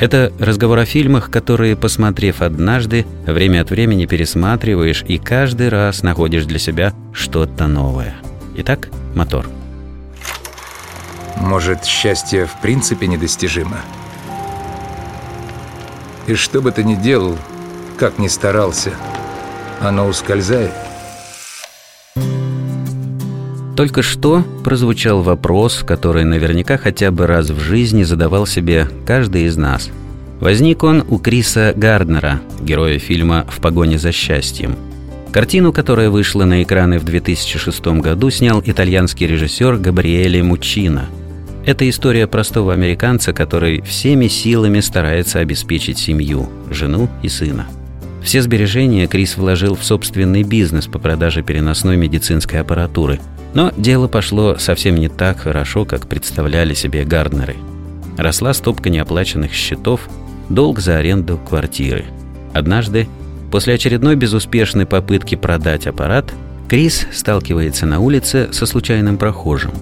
это разговор о фильмах, которые, посмотрев однажды, время от времени пересматриваешь и каждый раз находишь для себя что-то новое. Итак, мотор. Может, счастье в принципе недостижимо? И что бы ты ни делал, как ни старался, оно ускользает – только что прозвучал вопрос, который наверняка хотя бы раз в жизни задавал себе каждый из нас. Возник он у Криса Гарднера, героя фильма «В погоне за счастьем». Картину, которая вышла на экраны в 2006 году, снял итальянский режиссер Габриэле Мучино. Это история простого американца, который всеми силами старается обеспечить семью, жену и сына. Все сбережения Крис вложил в собственный бизнес по продаже переносной медицинской аппаратуры – но дело пошло совсем не так хорошо, как представляли себе Гарднеры. Росла стопка неоплаченных счетов, долг за аренду квартиры. Однажды, после очередной безуспешной попытки продать аппарат, Крис сталкивается на улице со случайным прохожим.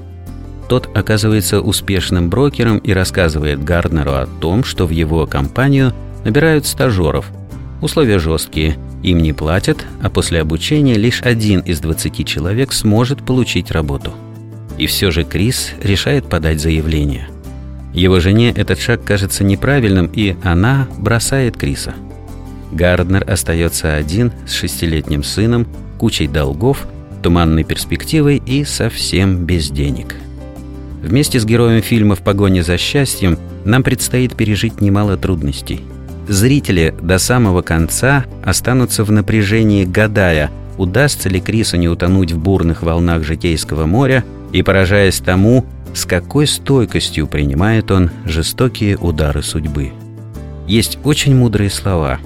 Тот оказывается успешным брокером и рассказывает Гарднеру о том, что в его компанию набирают стажеров. Условия жесткие – им не платят, а после обучения лишь один из 20 человек сможет получить работу. И все же Крис решает подать заявление. Его жене этот шаг кажется неправильным, и она бросает Криса. Гарднер остается один с шестилетним сыном, кучей долгов, туманной перспективой и совсем без денег. Вместе с героем фильма «В погоне за счастьем» нам предстоит пережить немало трудностей – Зрители до самого конца останутся в напряжении, гадая, удастся ли Крису не утонуть в бурных волнах житейского моря и поражаясь тому, с какой стойкостью принимает он жестокие удары судьбы. Есть очень мудрые слова.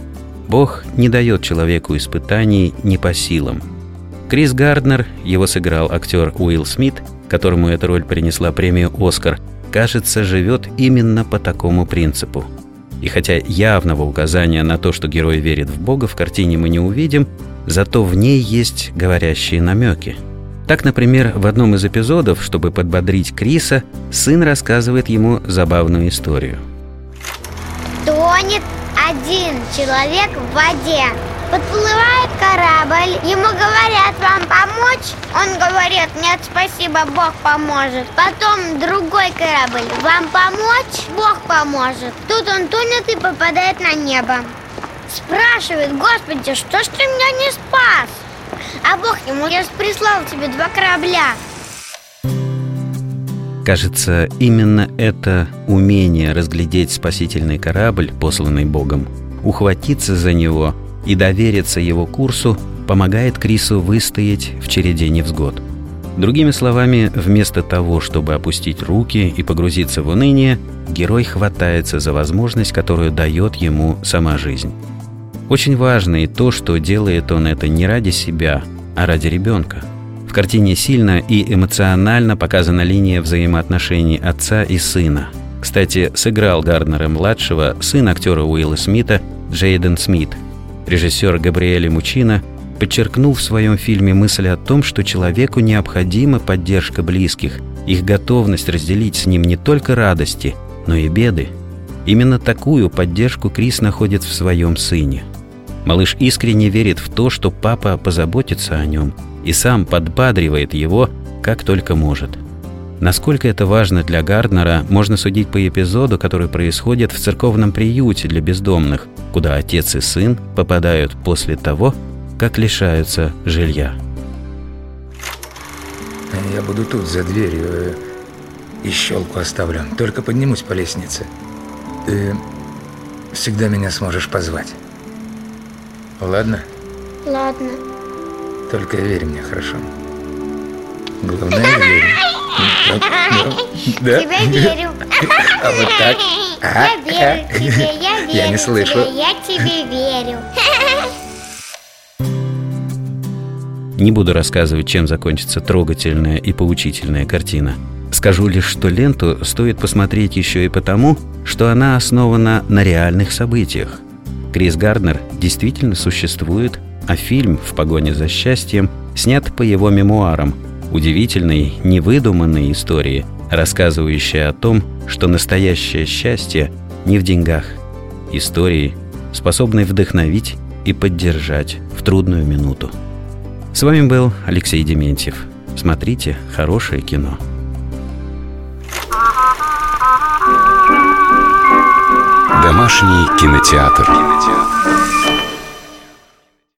Бог не дает человеку испытаний не по силам. Крис Гарднер, его сыграл актер Уилл Смит, которому эта роль принесла премию «Оскар», кажется, живет именно по такому принципу – и хотя явного указания на то, что герой верит в Бога, в картине мы не увидим, зато в ней есть говорящие намеки. Так, например, в одном из эпизодов, чтобы подбодрить Криса, сын рассказывает ему забавную историю. Тонет один человек в воде. Подплывает корабль, ему помочь? Он говорит, нет, спасибо, Бог поможет. Потом другой корабль, вам помочь? Бог поможет. Тут он тонет и попадает на небо. Спрашивает, Господи, что ж ты меня не спас? А Бог ему, я же прислал тебе два корабля. Кажется, именно это умение разглядеть спасительный корабль, посланный Богом, ухватиться за него и довериться его курсу помогает Крису выстоять в череде невзгод. Другими словами, вместо того, чтобы опустить руки и погрузиться в уныние, герой хватается за возможность, которую дает ему сама жизнь. Очень важно и то, что делает он это не ради себя, а ради ребенка. В картине сильно и эмоционально показана линия взаимоотношений отца и сына. Кстати, сыграл Гарднера-младшего сын актера Уилла Смита Джейден Смит – Режиссер Габриэле Мучино подчеркнул в своем фильме мысль о том, что человеку необходима поддержка близких, их готовность разделить с ним не только радости, но и беды. Именно такую поддержку Крис находит в своем сыне. Малыш искренне верит в то, что папа позаботится о нем и сам подбадривает его, как только может – Насколько это важно для Гарднера, можно судить по эпизоду, который происходит в церковном приюте для бездомных, куда отец и сын попадают после того, как лишаются жилья. Я буду тут, за дверью, э, и щелку оставлю. Только поднимусь по лестнице. Ты всегда меня сможешь позвать. Ладно? Ладно. Только верь мне, хорошо? Главное, верь. Да? Тебя верю. А вот так? Я верю тебе, я верю Я не слышу. Я тебе верю. Не буду рассказывать, чем закончится трогательная и поучительная картина. Скажу лишь, что ленту стоит посмотреть еще и потому, что она основана на реальных событиях. Крис Гарднер действительно существует, а фильм «В погоне за счастьем» снят по его мемуарам, удивительной, невыдуманной истории, рассказывающей о том, что настоящее счастье не в деньгах. Истории, способной вдохновить и поддержать в трудную минуту. С вами был Алексей Дементьев. Смотрите хорошее кино. Домашний кинотеатр. кинотеатр.